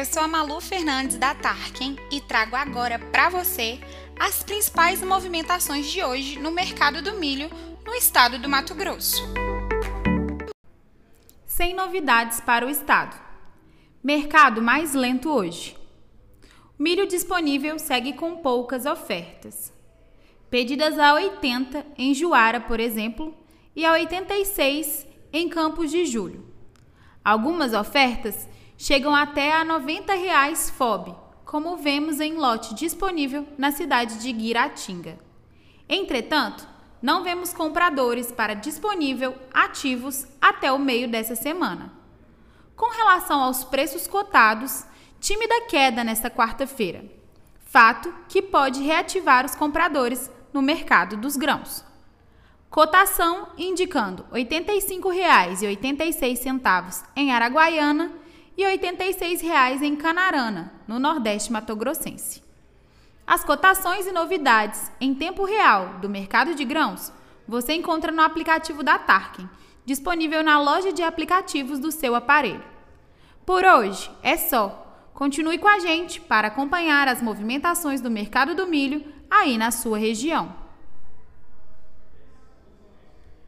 eu sou a Malu Fernandes da Tarkin e trago agora para você as principais movimentações de hoje no mercado do milho no estado do Mato Grosso. Sem novidades para o estado. Mercado mais lento hoje. Milho disponível segue com poucas ofertas. Pedidas a 80 em Juara, por exemplo, e a 86 em Campos de Julho. Algumas ofertas chegam até a 90 reais FOB, como vemos em lote disponível na cidade de Guiratinga. Entretanto, não vemos compradores para disponível ativos até o meio dessa semana. Com relação aos preços cotados, tímida queda nesta quarta-feira, fato que pode reativar os compradores no mercado dos grãos. Cotação indicando R$ 85,86 em Araguaiana e R$ 86,00 em Canarana, no Nordeste Matogrossense. As cotações e novidades em tempo real do mercado de grãos você encontra no aplicativo da Tarkin, disponível na loja de aplicativos do seu aparelho. Por hoje é só. Continue com a gente para acompanhar as movimentações do mercado do milho aí na sua região.